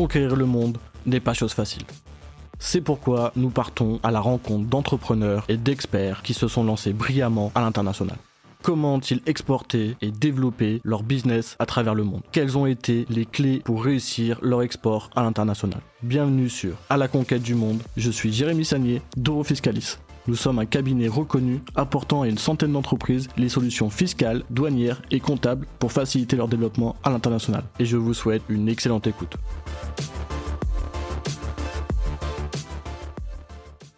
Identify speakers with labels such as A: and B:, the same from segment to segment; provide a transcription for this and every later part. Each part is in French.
A: conquérir le monde n'est pas chose facile. C'est pourquoi nous partons à la rencontre d'entrepreneurs et d'experts qui se sont lancés brillamment à l'international. Comment ont-ils exporté et développé leur business à travers le monde Quelles ont été les clés pour réussir leur export à l'international Bienvenue sur À la conquête du monde. Je suis Jérémy Sagnier d'Euro Fiscalis. Nous sommes un cabinet reconnu apportant à une centaine d'entreprises les solutions fiscales, douanières et comptables pour faciliter leur développement à l'international. Et je vous souhaite une excellente écoute.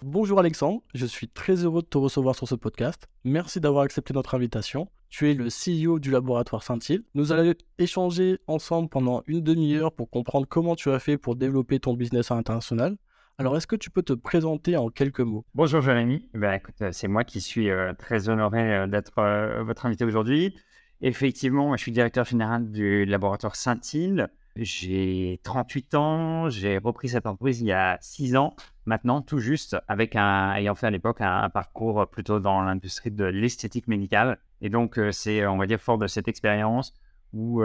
A: Bonjour Alexandre, je suis très heureux de te recevoir sur ce podcast. Merci d'avoir accepté notre invitation. Tu es le CEO du laboratoire Saint-Hill. Nous allons échanger ensemble pendant une demi-heure pour comprendre comment tu as fait pour développer ton business à l'international. Alors, est-ce que tu peux te présenter en quelques mots?
B: Bonjour Jérémy, ben, euh, c'est moi qui suis euh, très honoré euh, d'être votre invité aujourd'hui. Effectivement, je suis directeur général du laboratoire Saint-Hill. J'ai 38 ans, j'ai repris cette entreprise il y a 6 ans maintenant, tout juste, avec ayant fait à l'époque un, parcours plutôt dans l'industrie de l'esthétique médicale. Et donc, c'est, on va dire, fort de cette expérience où,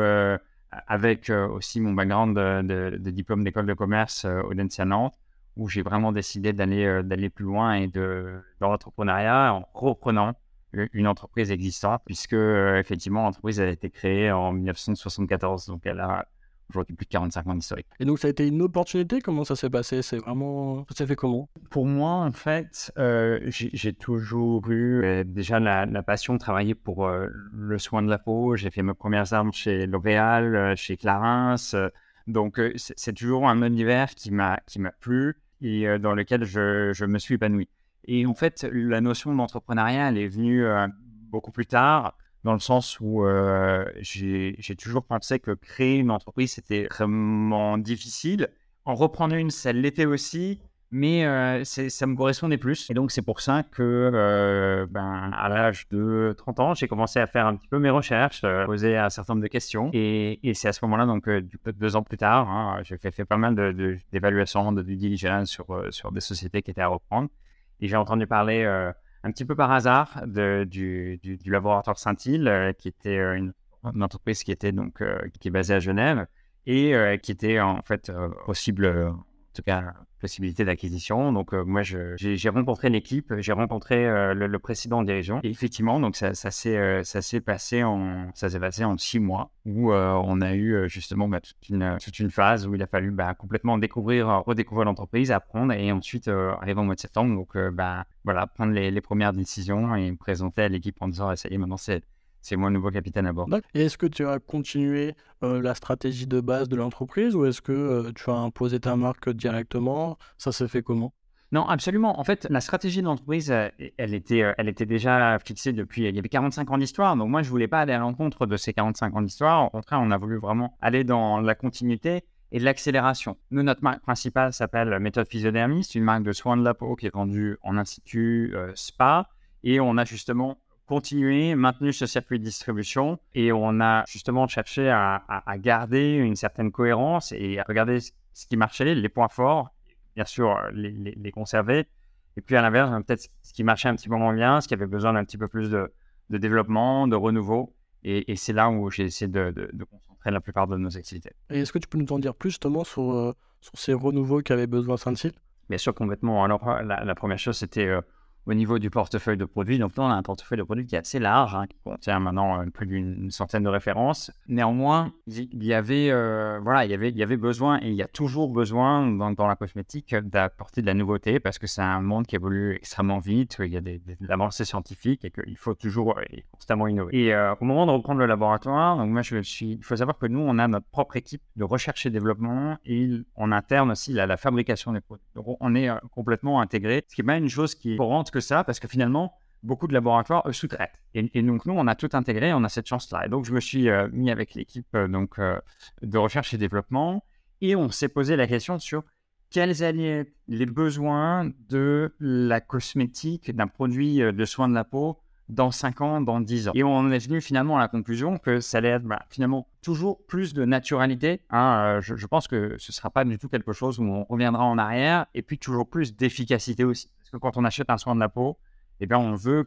B: avec aussi mon background de, diplôme d'école de commerce au Densia Nantes, où j'ai vraiment décidé d'aller d'aller plus loin et de dans l'entrepreneuriat en reprenant une entreprise existante, puisque effectivement l'entreprise a été créée en 1974, donc elle a aujourd'hui plus de 45 ans d'historique.
A: Et donc ça a été une opportunité? Comment ça s'est passé? C'est vraiment ça s'est fait comment?
B: Pour moi, en fait, euh, j'ai toujours eu déjà la, passion de travailler pour le soin de la peau. J'ai fait mes premières armes chez L'Oréal, chez Clarins. donc c'est toujours un univers qui m'a qui m'a plu et dans lequel je, je, me suis épanoui. Et en fait, la notion d'entrepreneuriat, elle est venue beaucoup plus tard, dans le sens où j'ai toujours pensé que créer une entreprise, c'était vraiment difficile. En reprendre une, ça l'était aussi, mais euh, ça me correspondait plus. Et donc, c'est pour ça que, euh, ben, à l'âge de 30 ans, j'ai commencé à faire un petit peu mes recherches, euh, poser un certain nombre de questions. Et, c'est à ce moment-là, donc, deux ans plus tard, hein, j'ai fait, pas mal d'évaluations, de, due diligence sur, sur des sociétés qui étaient à reprendre. Et j'ai entendu parler un petit peu par hasard de, du, du, laboratoire Saint-Hill, qui était une, une, entreprise qui était donc qui est basée à Genève et qui était en fait possible tout cas possibilité d'acquisition. Donc euh, moi, j'ai rencontré l'équipe, j'ai rencontré euh, le, président de dirigeant. Et effectivement, donc ça, ça s'est euh, passé en ça s'est passé en six mois où on a eu justement bah, toute, une, toute une phase où il a fallu bah, complètement découvrir, redécouvrir l'entreprise, apprendre et ensuite arriver au mois de septembre. Donc bah, voilà, prendre les, les premières décisions et présenter à l'équipe en disant ça y est, maintenant c'est c'est moi le nouveau capitaine à bord.
A: Et est-ce que tu as continué euh, la stratégie de base de l'entreprise ou est-ce que euh, tu as imposé ta marque directement? Ça s'est fait comment?
B: Non, absolument. En fait, la stratégie de l'entreprise, euh, elle était, elle était déjà fixée depuis. Il y avait 45 ans d'histoire. Donc, moi, je ne voulais pas aller à l'encontre de ces 45 ans d'histoire. Au contraire, on a voulu vraiment aller dans la continuité et l'accélération. Nous, notre marque principale s'appelle Méthode Physiodermie. C'est une marque de soins de la peau qui est vendue en institut spa. Et on a justement continué, maintenu ce circuit de distribution et on a justement cherché à, garder une certaine cohérence et à regarder ce qui marchait, les points forts, bien sûr les, conserver. Et puis à l'inverse, peut-être ce qui marchait un petit peu moins bien, ce qui avait besoin d'un petit peu plus de, développement, de renouveau. Et, c'est là où j'ai essayé de, concentrer la plupart de nos activités.
A: Et est-ce que tu peux nous en dire plus justement sur, euh, sur ces renouveaux qu'avait besoin Saint-Cyr
B: Bien sûr, complètement. Alors la, première chose, c'était euh, au niveau du portefeuille de produits. Donc, là, on a un portefeuille de produits qui est assez large, hein, qui contient maintenant euh, plus d'une centaine de références. Néanmoins, il y avait, euh, voilà, il y avait, il y avait besoin et il y a toujours besoin dans, la cosmétique d'apporter de la nouveauté parce que c'est un monde qui évolue extrêmement vite, il y a des, des avancées scientifiques et qu'il faut toujours euh, constamment innover. Et au moment de reprendre le laboratoire, donc moi, je suis, il faut savoir que nous, on a notre propre équipe de recherche et développement et en interne aussi la, fabrication des produits. On est complètement intégré, ce qui est pas une chose qui est courante ça, parce que finalement, beaucoup de laboratoires sous-traitent. Et, donc, nous, on a tout intégré, on a cette chance-là. Et donc, je me suis euh, mis avec l'équipe euh, donc euh, de recherche et développement et on s'est posé la question sur quels allaient les besoins de la cosmétique, d'un produit de soins de la peau dans 5 ans, dans 10 ans. Et on est venu finalement à la conclusion que ça allait être bah, finalement toujours plus de naturalité. Hein, je, je, pense que ce ne sera pas du tout quelque chose où on reviendra en arrière, et puis toujours plus d'efficacité aussi. Parce que quand on achète un soin de la peau, eh bien, on veut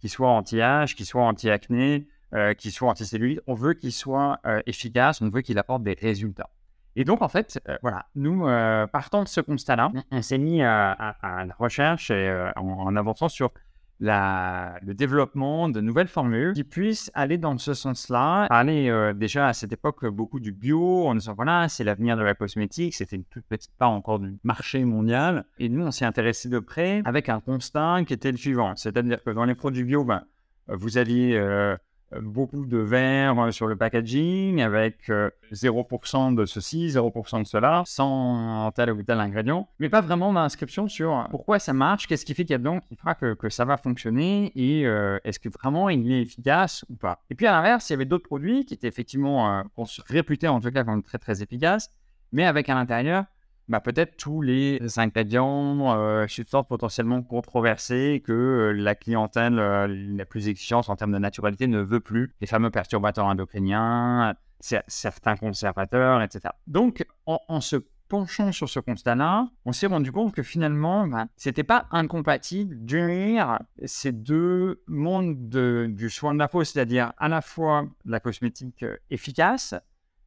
B: qu'il soit anti-âge, qu'il soit anti-acné, euh, qu'il soit anti-cellulite. On veut qu'il soit euh, efficace, on veut qu'il apporte des résultats. Et donc, en fait, euh, voilà, nous, euh, partant de ce constat-là, on, s'est mis à, la recherche et, euh, en, avançant sur le développement de nouvelles formules qui puissent aller dans ce sens-là. Parler déjà à cette époque beaucoup du bio, en disant voilà, c'est l'avenir de la cosmétique, c'était une toute petite part encore du marché mondial. Et nous, on s'est intéressé de près avec un constat qui était le suivant c'est-à-dire que dans les produits bio, ben, vous aviez euh, beaucoup de verre euh, sur le packaging avec 0% euh, de ceci, 0% de cela, sans tel ou tel ingrédient, mais pas vraiment d'inscription sur pourquoi ça marche, qu'est-ce qui fait qu'il y a dedans qui fera que, que, ça va fonctionner et est-ce que vraiment il est efficace ou pas. Et puis à l'inverse, il y avait d'autres produits qui étaient effectivement, réputait en tout cas comme très très efficaces, mais avec à l'intérieur bah, peut-être tous les ingrédients euh, sorte potentiellement controversés que euh, la clientèle euh, la plus exigeante en termes de naturalité ne veut plus. Les fameux perturbateurs endocriniens, certains conservateurs, etc. Donc, en, se penchant sur ce constat-là, on s'est rendu compte que finalement, bah, c'était pas incompatible d'unir ces deux mondes du soin de la peau, c'est-à-dire à la fois la cosmétique euh, efficace,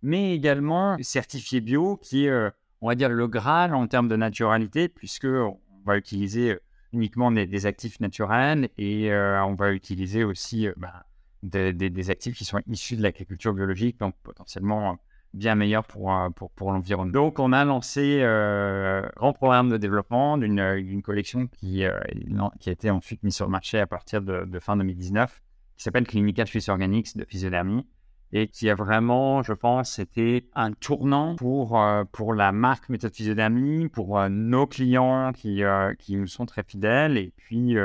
B: mais également certifié bio, qui est on va dire, le Graal en termes de naturalité, puisque on va utiliser uniquement des, actifs naturels et on va utiliser aussi bah, des, actifs qui sont issus de l'agriculture biologique, donc potentiellement bien meilleurs pour, pour, pour l'environnement. Donc, on a lancé un grand programme de développement d'une collection qui, qui a été ensuite mise sur le marché à partir de, fin 2019, qui s'appelle Clinica Suisse Organics de physiodermie et qui a vraiment, je pense, été un tournant pour, euh, pour la marque Méthode Physiodermie, pour euh, nos clients qui, euh, qui nous sont très fidèles et puis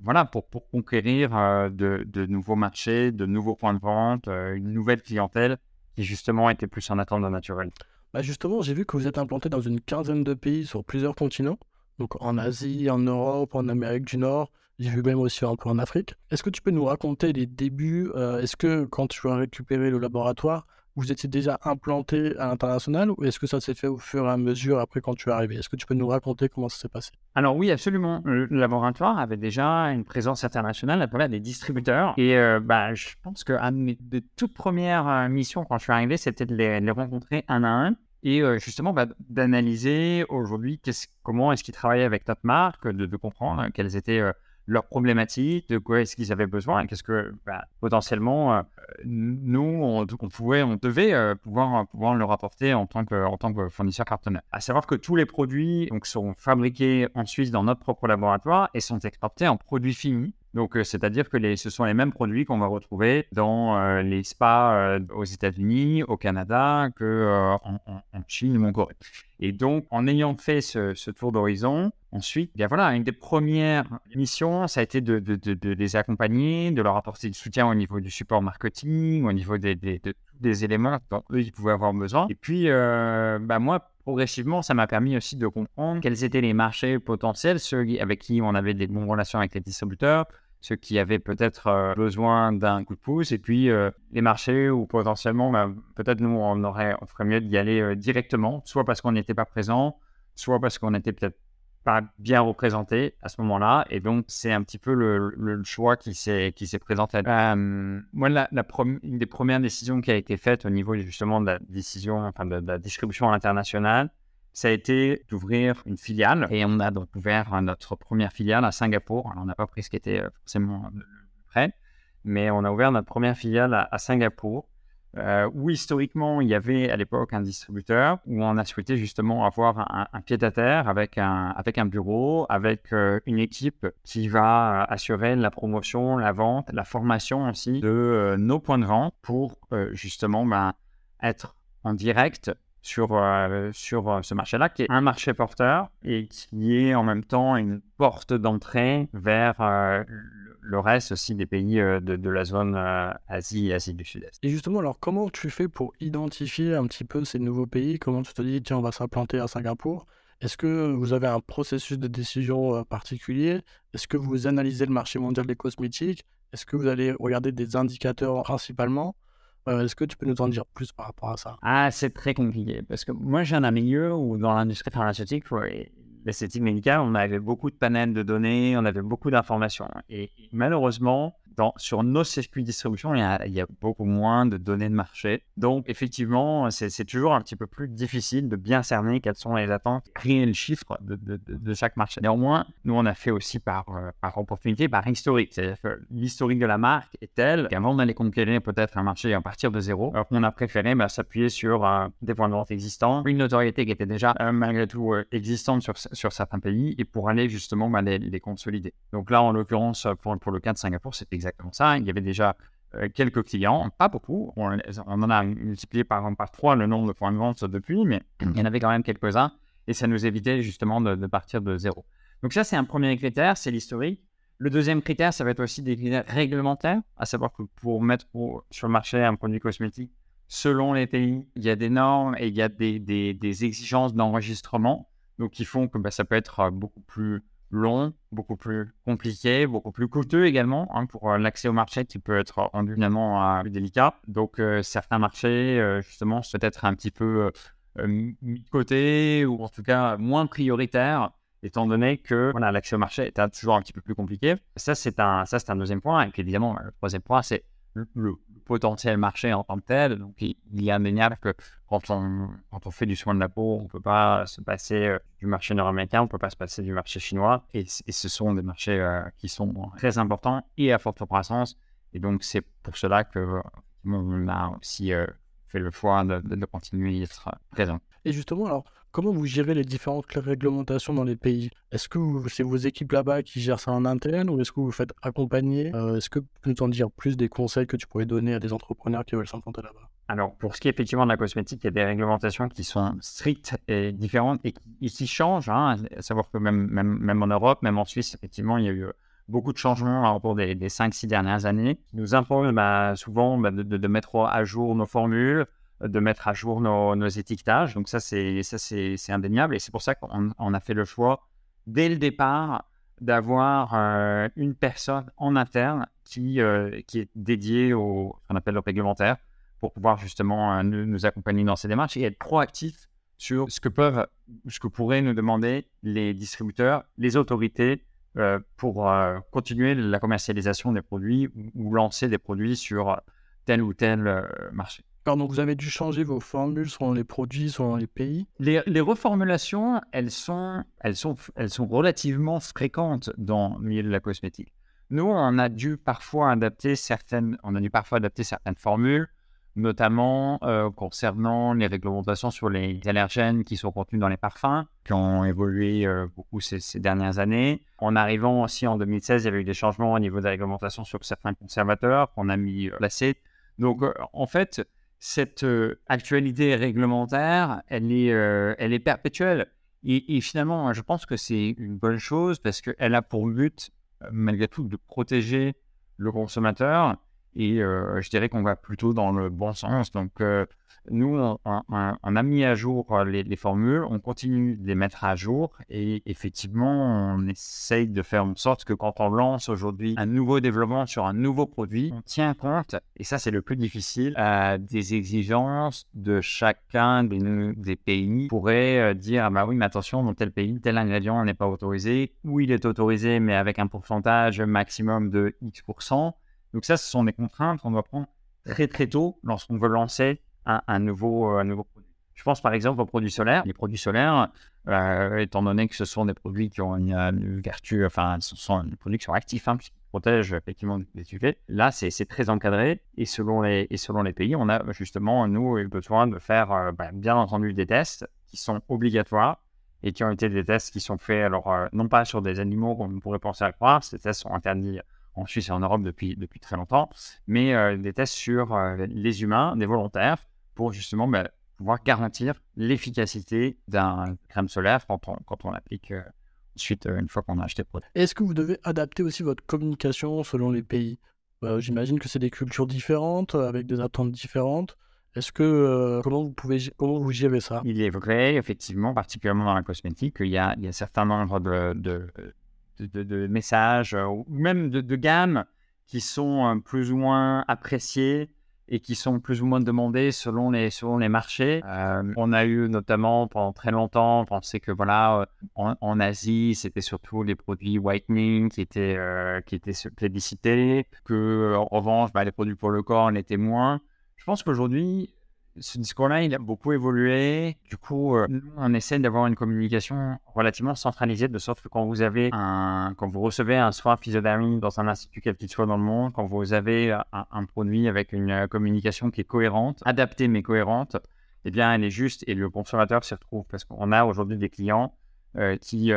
B: voilà, pour, pour conquérir de, de, nouveaux marchés, de nouveaux points de vente, une nouvelle clientèle qui justement était plus en attente de naturel.
A: Bah justement, j'ai vu que vous êtes implanté dans une quinzaine de pays sur plusieurs continents, donc en Asie, en Europe, en Amérique du Nord. J'ai vu même aussi un peu en Afrique. Est-ce que tu peux nous raconter les débuts euh, Est-ce que quand tu as récupéré le laboratoire, vous étiez déjà implanté à l'international ou est-ce que ça s'est fait au fur et à mesure après quand tu es arrivé? Est-ce que tu peux nous raconter comment ça s'est passé?
B: Alors oui, absolument. Le laboratoire avait déjà une présence internationale travers des distributeurs. Et euh, bah, je pense qu'une de toutes premières euh, missions quand je suis arrivé, c'était de les, rencontrer un à un et justement bah, d'analyser aujourd'hui comment est-ce qu'ils travaillaient avec notre marque, de comprendre quelles étaient leurs problématiques, de quoi est-ce qu'ils avaient besoin, et qu'est-ce que bah, potentiellement euh, nous on, pouvait, on devait euh, pouvoir pouvoir leur apporter en tant que en tant que fournisseur partenaire. À savoir que tous les produits donc sont fabriqués en Suisse dans notre propre laboratoire et sont exportés en produits finis. Donc, euh, c'est-à-dire que ce sont les mêmes produits qu'on va retrouver dans les spas aux États-Unis, au Canada, que en, Chine ou en Corée. Et donc, en ayant fait ce, tour d'horizon, Ensuite, bien voilà, une des premières missions, ça a été de, les accompagner, de leur apporter du soutien au niveau du support marketing, au niveau des, des éléments dont eux, ils pouvaient avoir besoin. Et puis, euh, bah, moi, progressivement, ça m'a permis aussi de comprendre quels étaient les marchés potentiels, ceux avec qui on avait des bonnes relations avec les distributeurs, ceux qui avaient peut-être euh, besoin d'un coup de pouce, et puis euh, les marchés où potentiellement, bah, peut-être nous, on, aurait, ferait mieux d'y aller directement, soit parce qu'on n'était pas présent, soit parce qu'on était peut-être pas bien représenté à ce moment-là. Et donc, c'est un petit peu le, choix qui s'est, présenté. Euh, moi, une des premières décisions qui a été faite au niveau justement de la décision, enfin de, la distribution internationale, ça a été d'ouvrir une filiale. Et on a donc ouvert notre première filiale à Singapour. Alors, on n'a pas pris ce qui était euh, forcément prêt, mais on a ouvert notre première filiale à Singapour euh, où historiquement il y avait à l'époque un distributeur, où on a souhaité justement avoir un, pied-à-terre avec un, avec un bureau, avec euh, une équipe qui va assurer la promotion, la vente, la formation aussi de euh, nos points de vente pour justement ben, être en direct sur, sur ce marché-là, qui est un marché porteur et qui est en même temps une porte d'entrée vers le reste aussi des pays euh, de, la zone euh, Asie et Asie du Sud-Est.
A: Et justement, alors comment tu fais pour identifier un petit peu ces nouveaux pays? Comment tu te dis, tiens, on va s'implanter à Singapour? Est-ce que vous avez un processus de décision euh, particulier? Est-ce que vous analysez le marché mondial des cosmétiques? Est-ce que vous allez regarder des indicateurs principalement? Est-ce que tu peux nous en dire plus par rapport à ça?
B: Ah, c'est très compliqué parce que moi, j'ai un milieu où dans l'industrie pharmaceutique, l'esthétique médicale, on avait beaucoup de panels de données, on avait beaucoup d'informations. Et malheureusement, sur nos circuits de distribution, il y, a, beaucoup moins de données de marché. Donc, effectivement, c'est toujours un petit peu plus difficile de bien cerner quelles sont les attentes, créer le chiffre de, de, chaque marché. Néanmoins, nous, on a fait aussi par, euh, par opportunité, par historique. C'est-à-dire que l'historique de la marque est tel qu'avant d'aller conquérir peut-être un marché à partir de zéro, alors qu'on a préféré bah, s'appuyer sur euh, des points de vente existants, une notoriété qui était déjà euh, malgré tout existante sur, sur certains pays, et pour aller justement bah, les, les, consolider. Donc là, en l'occurrence, pour, pour le cas de Singapour, c'est exactement ça. Il y avait déjà euh, quelques clients, pas beaucoup. On, en a multiplié par, par trois le nombre de points de vente depuis, mais il y en avait quand même quelques-uns et ça nous évitait justement de, partir de zéro. Donc ça, c'est un premier critère, c'est l'historique. Le deuxième critère, ça va être aussi des critères réglementaires, à savoir que pour mettre sur le marché un produit cosmétique, selon les pays, il y a des normes et il y a des, des, exigences d'enregistrement, donc qui font que bah, ça peut être beaucoup plus long, beaucoup plus compliqué, beaucoup plus coûteux également hein, pour euh, l'accès au marché qui peut être rendu finalement plus délicat. Donc euh, certains marchés, euh, justement, peut-être un petit peu mis de côté ou en tout cas moins prioritaires étant donné que voilà, l'accès au marché est toujours un petit peu plus compliqué. Ça, c'est un, ça, c'est un deuxième point. Et puis évidemment, le troisième point, c'est le, potentiel marché en tant que tel. Donc, il, y a indéniable que quand on, quand on fait du soin de la peau, on ne peut pas se passer euh, du marché nord-américain, on ne peut pas se passer du marché chinois. Et, ce sont des marchés euh, qui sont très importants et à forte croissance. Et donc, c'est pour cela que on a aussi euh, fait le choix de, de, continuer à être présent.
A: Et justement, alors, comment vous gérez les différentes réglementations dans les pays? Est-ce que c'est vos équipes là-bas qui gèrent ça en interne ou est-ce que vous faites accompagner? Euh, Est-ce que tu peux nous en dire plus des conseils que tu pourrais donner à des entrepreneurs qui veulent s'implanter là-bas?
B: Alors, pour ce qui est effectivement de la cosmétique, il y a des réglementations qui sont strictes et différentes et qui, changent. Hein, à savoir que même, même, en Europe, même en Suisse, effectivement, il y a eu beaucoup de changements au cours des, des 5-6 dernières années, qui nous imposent bah, souvent bah, de, mettre à jour nos formules, de mettre à jour nos, étiquetages. Donc ça, c'est ça c'est indéniable. Et c'est pour ça qu'on on a fait le choix, dès le départ, d'avoir euh, une personne en interne qui, euh, qui est dédiée au qu'on appelle le réglementaire pour pouvoir justement euh, nous, accompagner dans ces démarches et être proactif sur ce que peuvent, ce que pourraient nous demander les distributeurs, les autorités pour continuer la commercialisation des produits ou lancer des produits sur tel ou tel marché
A: donc vous avez dû changer vos formules selon les produits, selon les pays
B: les, reformulations, elles sont, elles, sont, elles sont relativement fréquentes dans le milieu de la cosmétique. Nous, on a dû parfois adapter certaines, on a dû parfois adapter certaines formules, notamment euh, concernant les réglementations sur les allergènes qui sont contenus dans les parfums, qui ont évolué euh, beaucoup ces, dernières années. En arrivant aussi en 2016, il y avait eu des changements au niveau de la réglementation sur certains conservateurs qu'on a mis euh, placés. Donc, en fait, cette euh, actualité réglementaire, elle est, euh, elle est perpétuelle. Et, finalement, je pense que c'est une bonne chose parce qu'elle a pour but, euh, malgré tout, de protéger le consommateur. Et je dirais qu'on va plutôt dans le bon sens. Donc, nous, on, a mis à jour euh, les, formules, on continue de les mettre à jour et effectivement, on essaye de faire en sorte que quand on lance aujourd'hui un nouveau développement sur un nouveau produit, on tient compte, et ça c'est le plus difficile, euh, des exigences de chacun des, pays. On pourrait euh, dire, ah bah oui, mais attention, dans tel pays, tel ingrédient n'est pas autorisé, ou il est autorisé, mais avec un pourcentage maximum de X%. Donc ça, ce sont des contraintes qu'on doit prendre très très tôt lorsqu'on veut lancer un, nouveau, euh, nouveau produit. Je pense par exemple aux produits solaires. Les produits solaires, euh, étant donné que ce sont des produits qui ont une, vertu, enfin, ce sont des produits qui sont actifs, hein, qui protègent effectivement des UV. Là, c'est très encadré et selon, les, pays, on a justement, nous, besoin de faire, euh, bah, bien entendu, des tests qui sont obligatoires et qui ont été des tests qui sont faits, alors, non pas sur des animaux qu'on pourrait penser à croire, ces tests sont interdits en Suisse et en Europe depuis, depuis très longtemps, mais des tests sur les humains, des volontaires, pour justement bah, pouvoir garantir l'efficacité d'un crème solaire quand on, quand on l'applique euh, ensuite euh, une fois qu'on a acheté le produit.
A: Est-ce que vous devez adapter aussi votre communication selon les pays? Bah, J'imagine que c'est des cultures différentes, avec des attentes différentes. Est-ce que euh, comment vous pouvez comment vous gérez ça?
B: Il est vrai, effectivement, particulièrement dans la cosmétique, qu'il y a, il y a certains nombres de, de, de, de messages ou même de, gammes qui sont plus ou moins appréciés et qui sont plus ou moins demandés selon les, selon les marchés. Euh, on a eu notamment pendant très longtemps, on pensait que voilà, euh, en, Asie, c'était surtout les produits whitening qui étaient, euh, qui étaient plébiscités, que en revanche, bah, les produits pour le corps l'étaient moins. Je pense qu'aujourd'hui, ce discours-là, il a beaucoup évolué. Du coup, euh, on essaie d'avoir une communication relativement centralisée, de sorte que quand vous recevez un soin physiodermie dans un institut quel qu'il soit dans le monde, quand vous avez un, produit avec une euh, communication qui est cohérente, adaptée mais cohérente, eh bien, elle est juste et le consommateur s'y retrouve parce qu'on a aujourd'hui des clients euh, qui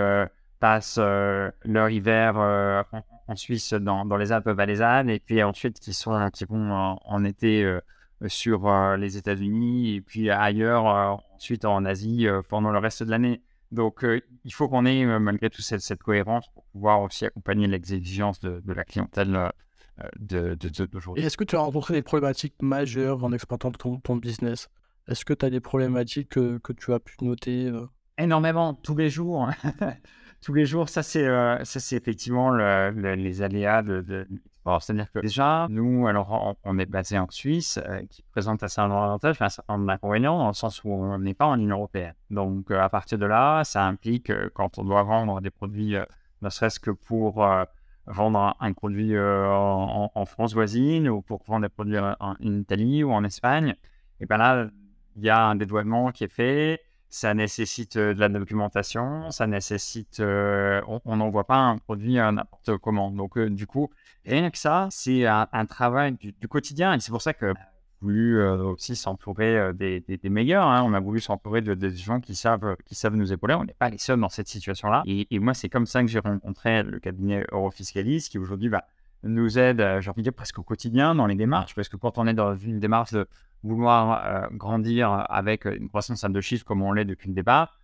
B: passent leur hiver en, Suisse dans, les Alpes valaisannes et puis ensuite qui sont qui vont en été sur euh, les États-Unis et puis ailleurs, euh, ensuite en Asie euh, pendant le reste de l'année. Donc, il faut qu'on ait malgré tout cette, cohérence pour pouvoir aussi accompagner les exigences de, la clientèle d'aujourd'hui.
A: Est-ce que tu as rencontré des problématiques majeures en exploitant ton, ton business? Est-ce que tu as des problématiques que, que, tu as pu noter
B: Énormément, tous les jours. tous les jours, ça c'est c'est effectivement les aléas de, c'est-à-dire que déjà, nous, alors, on, est basé en Suisse, euh, qui présente un certain un certain nombre dans le sens où on n'est pas en Union européenne. Donc, euh, à partir de là, ça implique, euh, quand on doit vendre des produits, ne serait-ce que pour vendre un, produit en, France voisine, ou pour vendre des produits en, Italie ou en Espagne, et bien là, il y a un dédouanement qui est fait, ça nécessite de la documentation, ça nécessite, on n'envoie pas un produit n'importe comment. Donc, du coup, Rien que ça, c'est un, travail du, quotidien. Et c'est pour ça que a voulu euh, aussi s'entourer euh, des, meilleurs. Hein. On a voulu s'entourer de, des gens qui savent, qui savent nous épauler. On n'est pas les seuls dans cette situation-là. Et, moi, c'est comme ça que j'ai rencontré le cabinet Eurofiscalis qui aujourd'hui va nous aide, euh, j'ai envie de dire, presque au quotidien dans les démarches. Parce que quand on est dans une démarche de vouloir grandir avec une croissance à deux chiffres comme on l'est depuis le départ,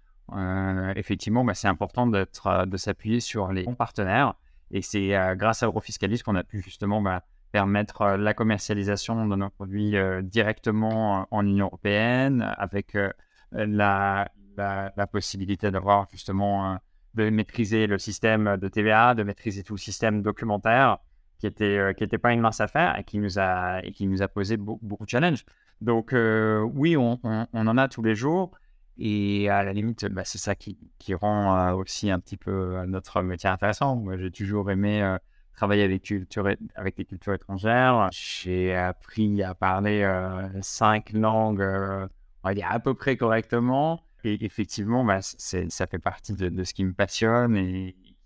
B: effectivement, bah, c'est important de s'appuyer sur les bons partenaires et c'est euh, grâce à Eurofiscalis qu'on a pu justement bah, permettre euh, la commercialisation de nos produits euh, directement en Union européenne avec la, la, possibilité d'avoir justement de maîtriser le système de TVA, de maîtriser tout le système documentaire qui était qui pas une mince affaire et qui nous a et qui nous a posé beaucoup, de challenges. Donc oui, on, en a tous les jours. Et à la limite, bah, c'est ça qui, rend euh, aussi un petit peu euh, notre métier intéressant. Moi, j'ai toujours aimé euh, travailler avec, culture, des cultures étrangères. J'ai appris à parler cinq langues, on va dire à peu près correctement. Et effectivement, bah, ça fait partie de, ce qui me passionne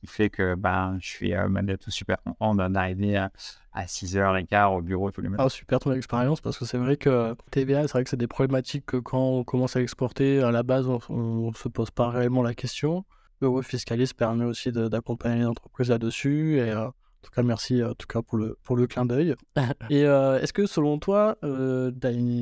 B: qui fait que ben, je suis malgré tout super content d'arriver à, à 6h15 au bureau tous les matins.
A: Ah, super ton expérience parce que c'est vrai que TVA, c'est vrai que c'est des problématiques que quand on commence à exporter, à la base, on ne se pose pas réellement la question. Le fiscaliste permet aussi d'accompagner les entreprises là-dessus euh, en tout cas, merci en tout cas pour le, pour le clin d'œil. et euh, est-ce que selon toi, euh,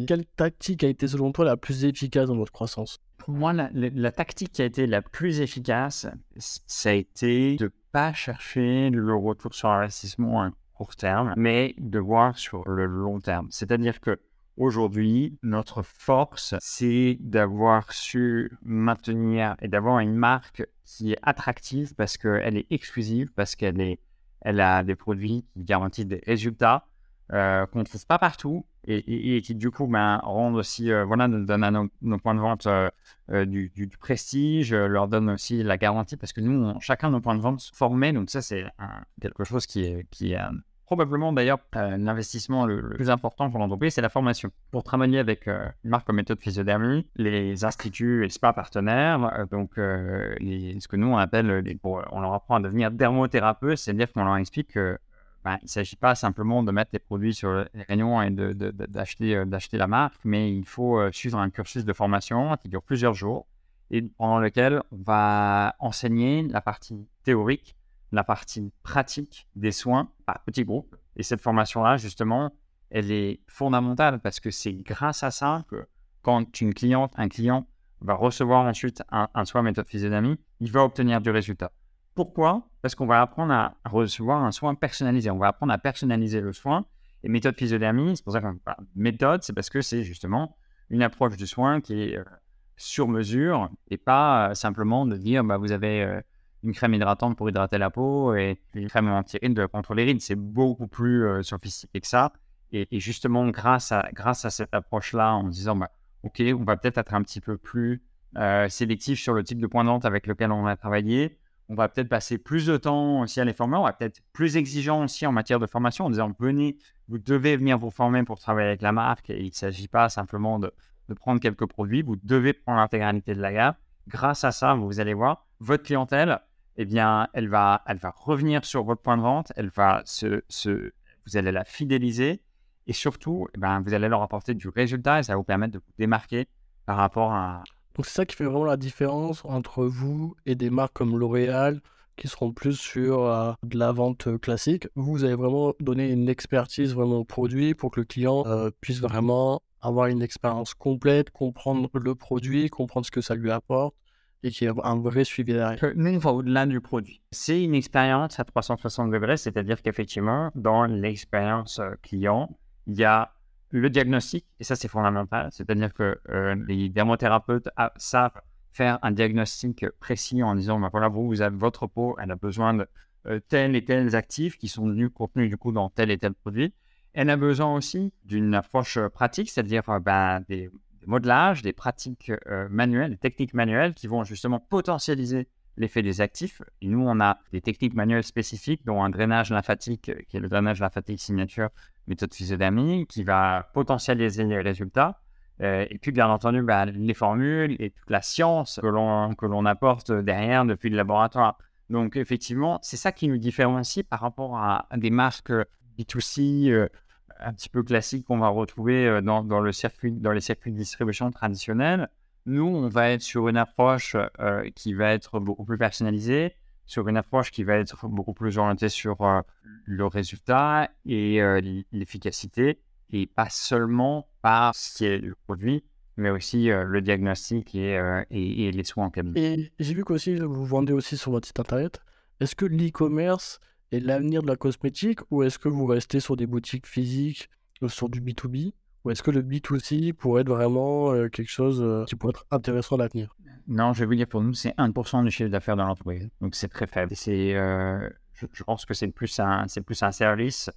A: quelle tactique a été selon toi la plus efficace dans votre croissance?
B: Pour moi, la, la, tactique qui a été la plus efficace, ça a été de ne pas chercher le retour sur investissement court terme, mais de voir sur le long terme. C'est-à-dire que aujourd'hui, notre force, c'est d'avoir su maintenir et d'avoir une marque qui est attractive parce qu'elle est exclusive, parce qu'elle est, elle a des produits qui garantissent des résultats euh, qu'on ne trouve pas partout et, qui du coup ben, rendent aussi, euh, voilà, donnent à nos, points de vente euh, du, prestige, leur donnent aussi la garantie parce que nous, chacun de nos points de vente sont formés, donc ça c'est quelque chose qui qui est probablement d'ailleurs euh, l'investissement le, plus important pour l'entreprise, c'est la formation. Pour travailler avec euh, une marque comme méthode physiodermie, les instituts et spa partenaires, euh, donc ce que nous on appelle, les, on leur apprend à devenir dermothérapeute, c'est-à-dire qu'on leur explique que ben, il ne s'agit pas simplement de mettre des produits sur les rayons et d'acheter la marque, mais il faut suivre un cursus de formation qui dure plusieurs jours et pendant lequel on va enseigner la partie théorique la partie pratique des soins par petits groupes. Et cette formation-là, justement, elle est fondamentale parce que c'est grâce à ça que quand une cliente, un client va recevoir ensuite un, soin méthode physionomie, il va obtenir du résultat. Pourquoi? Parce qu'on va apprendre à recevoir un soin personnalisé. On va apprendre à personnaliser le soin. Et méthode physiodermie, c'est pour ça que méthode, c'est parce que c'est justement une approche du soin qui est euh, sur mesure et pas euh, simplement de dire bah, vous avez euh, une crème hydratante pour hydrater la peau et une crème anti-rides contre les rides. C'est beaucoup plus euh, sophistiqué que ça. Et, justement, grâce à, grâce à cette approche-là, en disant, bah, OK, on va peut-être être un petit peu plus euh, sélectif sur le type de point de vente avec lequel on va travailler. On va peut-être passer plus de temps aussi à les former. On va peut-être plus exigeant aussi en matière de formation en disant, venez, vous devez venir vous former pour travailler avec la marque. Et il ne s'agit pas simplement de, de prendre quelques produits. Vous devez prendre l'intégralité de la gamme. Grâce à ça, vous allez voir, votre clientèle, eh bien, elle va, elle va revenir sur votre point de vente, elle va se, se vous allez la fidéliser et surtout, eh ben, vous allez leur apporter du résultat et ça va vous permettre de vous démarquer par rapport à.
A: Donc, c'est ça qui fait vraiment la différence entre vous et des marques comme L'Oréal qui seront plus sur euh, de la vente classique. Vous, avez vraiment donné une expertise vraiment au produit pour que le client euh, puisse vraiment avoir une expérience complète, comprendre le produit, comprendre ce que ça lui apporte et qu'il y ait un vrai suivi derrière.
B: Nous, on va au-delà du produit. C'est une expérience à 360 degrés, c'est-à-dire qu'effectivement, dans l'expérience euh, client, il y a le diagnostic, et ça c'est fondamental, c'est-à-dire que euh, les dermothérapeutes savent faire un diagnostic précis en disant, bah, voilà, vous, vous avez votre peau, elle a besoin de euh, tels et tels actifs qui sont contenus du coup dans tel et tel produit. Elle a besoin aussi d'une approche pratique, c'est-à-dire bah, des des modelages, des pratiques euh, manuelles, des techniques manuelles qui vont justement potentialiser l'effet des actifs. Et nous, on a des techniques manuelles spécifiques, dont un drainage lymphatique, qui est le drainage lymphatique signature méthode physiodamie, qui va potentialiser les résultats. Euh, et puis, bien entendu, bah, les formules et toute la science que l'on, que l'on apporte derrière depuis le laboratoire. Donc, effectivement, c'est ça qui nous différencie par rapport à, des marques B2C un petit peu classique qu'on va retrouver euh, dans, dans, les circuits de distribution traditionnels. Nous, on va être sur une approche euh, qui va être beaucoup plus personnalisée, sur une approche qui va être beaucoup plus orientée sur euh, le résultat et l'efficacité, et pas seulement par ce qui est le produit, mais aussi le diagnostic et, et, et, les soins en cabinet.
A: Et j'ai vu qu'aussi, vous vendez aussi sur votre site internet. Est-ce que l'e-commerce et l'avenir de la cosmétique ou est-ce que vous restez sur des boutiques physiques, euh, sur du B2B ou est-ce que le B2C pourrait être vraiment euh, quelque chose euh, qui pourrait être intéressant à l'avenir?
B: Non, je vais vous dire, pour nous, c'est 1% du chiffre d'affaires de l'entreprise. Donc, c'est très faible. C'est, je, pense que c'est plus un, c'est plus un service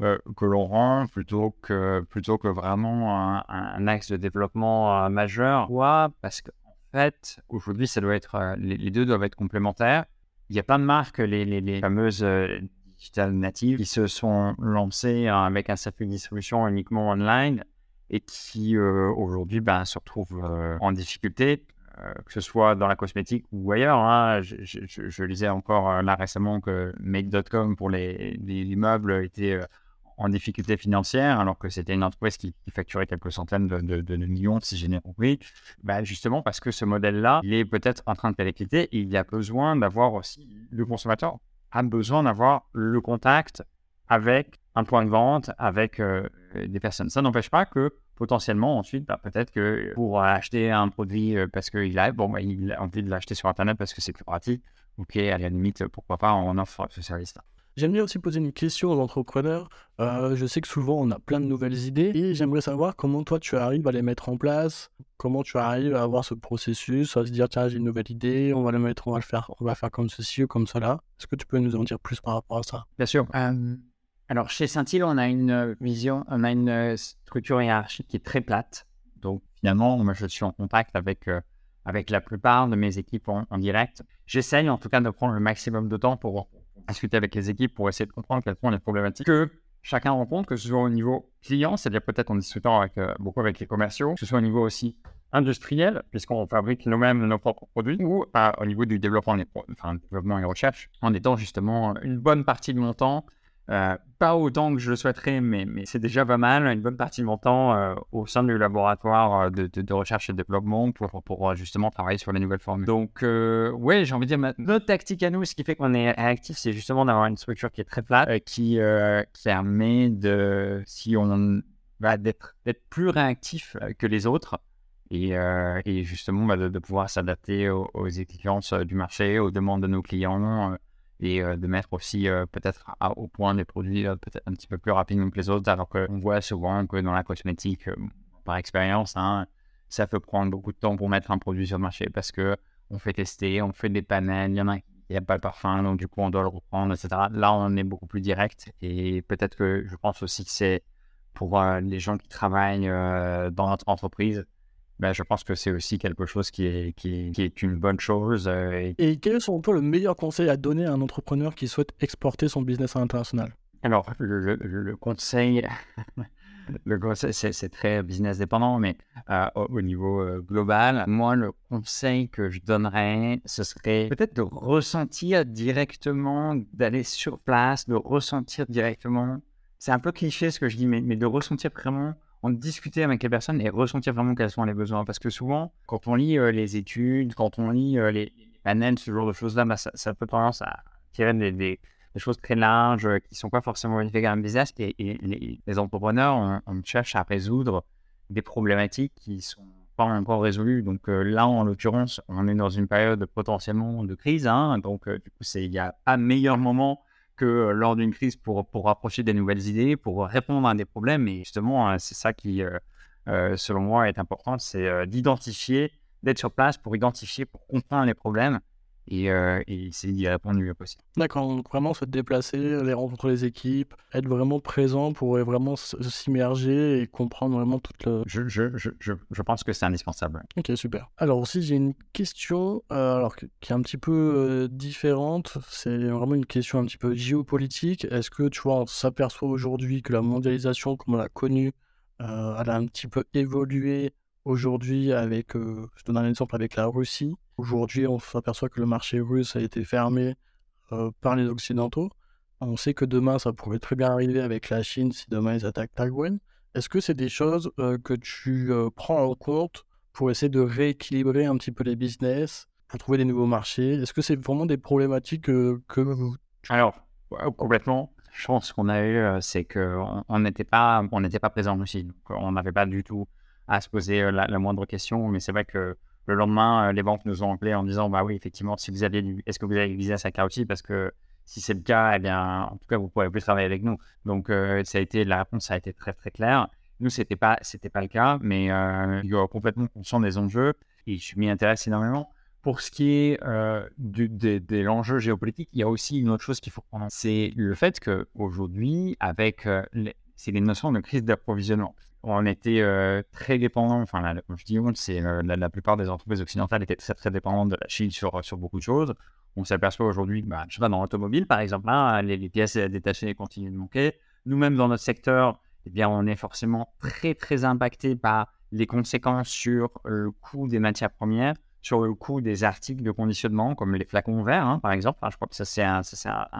B: que l'on rend plutôt que, plutôt que vraiment un, axe de développement majeur. Pourquoi? Parce qu'en fait, aujourd'hui, ça doit être, les deux doivent être complémentaires. Il y a plein de marques, les, les, fameuses euh, digital natives, qui se sont lancées avec un circuit de distribution uniquement online et qui euh, aujourd'hui ben, se retrouvent euh, en difficulté, que ce soit dans la cosmétique ou ailleurs. Hein. Je, lisais encore là récemment que Make.com pour les, les, meubles était en difficulté financière, alors que c'était une entreprise qui, facturait quelques centaines de, millions, si j'ai bien compris, bah justement parce que ce modèle-là, il est peut-être en train de péricliter, il y a besoin d'avoir aussi, le consommateur a besoin d'avoir le contact avec un point de vente, avec euh, des personnes. Ça n'empêche pas que potentiellement ensuite, bah, peut-être que pour acheter un produit euh, parce qu'il a, bon, bah, il a envie de l'acheter sur Internet parce que c'est plus pratique, ok, à la limite, pourquoi pas, on offre ce service-là.
A: J'aime bien aussi poser une question aux entrepreneurs. Euh, je sais que souvent on a plein de nouvelles idées et j'aimerais savoir comment toi tu arrives à les mettre en place, comment tu arrives à avoir ce processus, à se dire tiens j'ai une nouvelle idée, on va le mettre, on va le faire, on va faire comme ceci ou comme cela. Est-ce que tu peux nous en dire plus par rapport à ça?
B: Bien sûr. Euh, alors chez Saint-Hilaire, on a une vision, on a une structure hiérarchique qui est très plate. Donc finalement, moi je suis en contact avec euh, avec la plupart de mes équipes en, en direct. J'essaye en tout cas de prendre le maximum de temps pour discuter avec les équipes pour essayer de comprendre quelles sont les problématiques que chacun rencontre, que ce soit au niveau client, c'est-à-dire peut-être en discutant avec, euh, beaucoup avec les commerciaux, que ce soit au niveau aussi industriel, puisqu'on fabrique nous-mêmes nos propres produits, ou au niveau du développement, enfin, développement et recherche, en étant justement une bonne partie de mon temps euh, pas autant que je le souhaiterais, mais, c'est déjà pas mal, une bonne partie de mon temps euh, au sein du laboratoire euh, de, de, recherche et développement pour, justement travailler sur les nouvelles formules. Donc, ouais, j'ai envie de dire, notre tactique à nous, ce qui fait qu'on est actif, c'est justement d'avoir une structure qui est très plate, qui, permet de, si on va d'être plus réactif que les autres. Et, et justement bah, de, pouvoir s'adapter aux, aux, exigences du marché, aux demandes de nos clients, et euh, de mettre aussi euh, peut-être au point des produits euh, peut-être un petit peu plus rapidement que les autres, alors qu'on voit souvent que dans la cosmétique, par expérience, hein, ça peut prendre beaucoup de temps pour mettre un produit sur le marché parce que on fait tester, on fait des panels, il y en a il n'y a pas le parfum, donc du coup on doit le reprendre, etc. Là, on est beaucoup plus direct et peut-être que je pense aussi que c'est pour les gens qui travaillent dans notre entreprise, ben, je pense que c'est aussi quelque chose qui est, qui, est une bonne chose.
A: et... quel est selon toi le meilleur conseil à donner à un entrepreneur qui souhaite exporter son business à l'international?
B: Alors, le conseil, le c'est très business dépendant, mais euh, au, niveau euh, global, moi, le conseil que je donnerais, ce serait peut-être de ressentir directement, d'aller sur place, de ressentir directement. C'est un peu cliché ce que je dis, mais, mais de ressentir vraiment, en discuter avec les personnes et ressentir vraiment quels sont les besoins. Parce que souvent, quand on lit euh, les études, quand on lit les, panels, ce genre de choses-là, bah, ça, ça, peut tendance à tirer des choses très larges euh, qui ne sont pas forcément bénéfiques à un business. Et, les, entrepreneurs, on, cherche à résoudre des problématiques qui ne sont pas encore résolues. Donc euh, là, en l'occurrence, on est dans une période potentiellement de crise. Hein. donc euh, du coup, il n'y a pas meilleur moment que lors d'une crise pour, pour approcher des nouvelles idées, pour répondre à des problèmes. Et justement, c'est ça qui, selon moi, est important, c'est d'identifier, d'être sur place pour identifier, pour comprendre les problèmes et, euh, et essayer d'y répondre le mieux possible.
A: D'accord, donc vraiment se déplacer, aller rencontrer les équipes, être vraiment présent pour vraiment s'immerger et comprendre vraiment toute le...
B: Je, je, je, je pense que c'est indispensable.
A: Ok, super. Alors aussi, j'ai une question euh, alors, qui est un petit peu euh, différente. C'est vraiment une question un petit peu géopolitique. Est-ce que, tu vois, on s'aperçoit aujourd'hui que la mondialisation, comme on l'a connue, elle a un petit peu évolué aujourd'hui avec, je donne un exemple avec la Russie. Aujourd'hui, on s'aperçoit que le marché russe a été fermé euh, par les Occidentaux. On sait que demain, ça pourrait très bien arriver avec la Chine si demain ils attaquent Taïwan. Est-ce que c'est des choses euh, que tu euh, prends en compte pour essayer de rééquilibrer un petit peu les business, pour trouver des nouveaux marchés? Est-ce que c'est vraiment des problématiques que vous...
B: Alors, complètement. Je pense qu'on a eu, c'est qu'on n'était pas, on pas présent aussi. on n'avait pas du tout à se poser la moindre question. Mais c'est vrai que le lendemain, euh, les banques nous ont appelé en disant bah oui, effectivement, si vous avez est-ce que vous avez visé à sa aussi? Parce que si c'est le cas, eh bien, en tout cas, vous ne pourrez plus travailler avec nous. Donc, euh, ça a été, la réponse a été très, très claire. Nous, ce n'était pas, pas le cas, mais euh, il y complètement conscient des enjeux et je m'y intéresse énormément. Pour ce qui est du, de, l'enjeu géopolitique, il y a aussi une autre chose qu'il faut prendre. C'est le fait qu'aujourd'hui, avec les notions de crise d'approvisionnement on était euh, très dépendant, enfin, je dis, c'est euh, la, plupart des entreprises occidentales étaient très, très dépendantes de la Chine sur, sur beaucoup de choses. On s'aperçoit aujourd'hui, bah, je sais pas, dans l'automobile, par exemple, hein, les, pièces détachées continuent de manquer. Nous-mêmes, dans notre secteur, eh bien, on est forcément très, très impacté par les conséquences sur le coût des matières premières, sur le coût des articles de conditionnement, comme les flacons verts, hein, par exemple. je crois que ça, c'est un,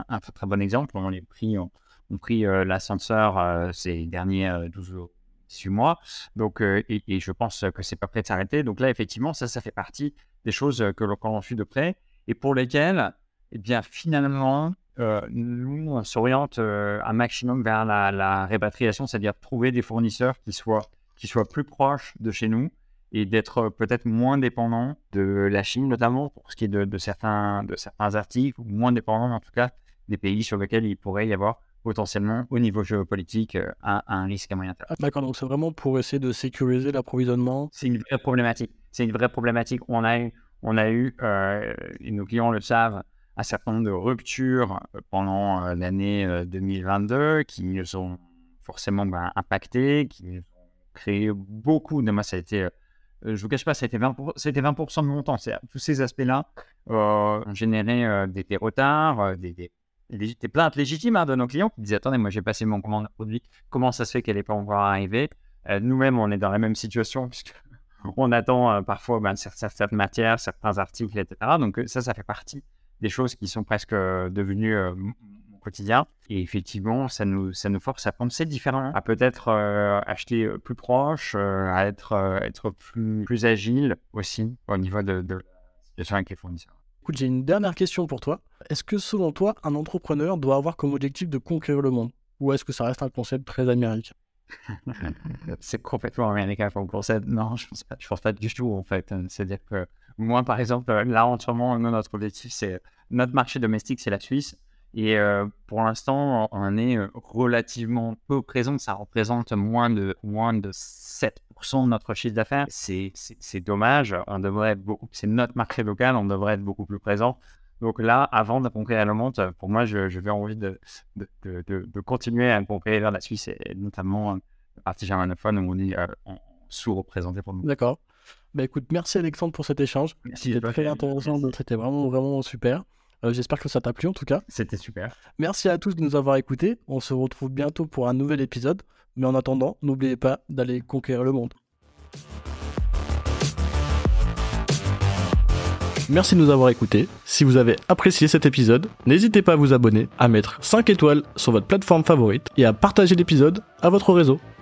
B: un, très bon exemple. On a pris, euh, l'ascenseur ces derniers 12 jours 18 mois. Donc, euh, et, je pense que c'est pas prêt de s'arrêter. Donc là, effectivement, ça, ça fait partie des choses que l'on suit de près et pour lesquelles, eh bien, finalement, euh, nous, on s'oriente euh, un maximum vers la, répatriation, c'est-à-dire trouver des fournisseurs qui soient, qui soient plus proches de chez nous et d'être peut-être moins dépendants de la Chine, notamment pour ce qui est de, de, certains, de certains articles, ou moins dépendants en tout cas des pays sur lesquels il pourrait y avoir potentiellement au niveau géopolitique euh, à, un risque à moyen terme.
A: D'accord, donc c'est vraiment pour essayer de sécuriser l'approvisionnement.
B: C'est une vraie problématique. C'est une vraie problématique. On a eu, on a eu euh, et nos clients le savent, un certain nombre de ruptures euh, pendant l'année 2022 qui nous ont forcément ben, impacté, qui nous ont créé beaucoup de... Moi, ça a été... je ne vous cache pas, ça a été 20%, c'était 20 de mon temps. Tous ces aspects-là ont généré des, des, retards, des, des des plaintes légitimes hein, de nos clients qui disaient Attendez, moi j'ai passé mon commande produit, comment ça se fait qu'elle n'est pas encore arrivée? Euh, Nous-mêmes, on est dans la même situation puisqu'on attend euh, parfois ben, certaines matières, certains articles, etc. Donc euh, ça, ça fait partie des choses qui sont presque devenues mon quotidien. Et effectivement, ça nous, ça nous force à penser différemment, à peut-être acheter plus proche, à être, être plus, plus agile aussi au niveau de, de la situation avec les fournisseurs.
A: Écoute, j'ai une dernière question pour toi. Est-ce que selon toi, un entrepreneur doit avoir comme objectif de conquérir le monde? Ou est-ce que ça reste un concept très américain?
B: C'est complètement américain comme concept. Non, je pense, pas, pense pas du tout en fait. C'est-à-dire que moi, par exemple, là en ce moment, notre objectif, c'est notre marché domestique, c'est la Suisse. Et euh, pour l'instant, on est relativement peu présent. Ça représente moins de, moins de 7% de notre chiffre d'affaires. C'est dommage. On devrait être beaucoup. C'est notre marché local. On devrait être beaucoup plus présent. Donc là, avant de conquérir le monde, pour moi, je, vais envie de, de, de, continuer à conquérir la Suisse et notamment partie germanophone où on est sous-représenté pour nous.
A: D'accord. Bah écoute, merci Alexandre pour cet échange. C'était très intéressant, c'était vraiment, vraiment super. J'espère que ça t'a plu en tout cas.
B: C'était super.
A: Merci à tous de nous avoir écoutés. On se retrouve bientôt pour un nouvel épisode. Mais en attendant, n'oubliez pas d'aller conquérir le monde. Merci de nous avoir écoutés. Si vous avez apprécié cet épisode, n'hésitez pas à vous abonner, à mettre 5 étoiles sur votre plateforme favorite et à partager l'épisode à votre réseau.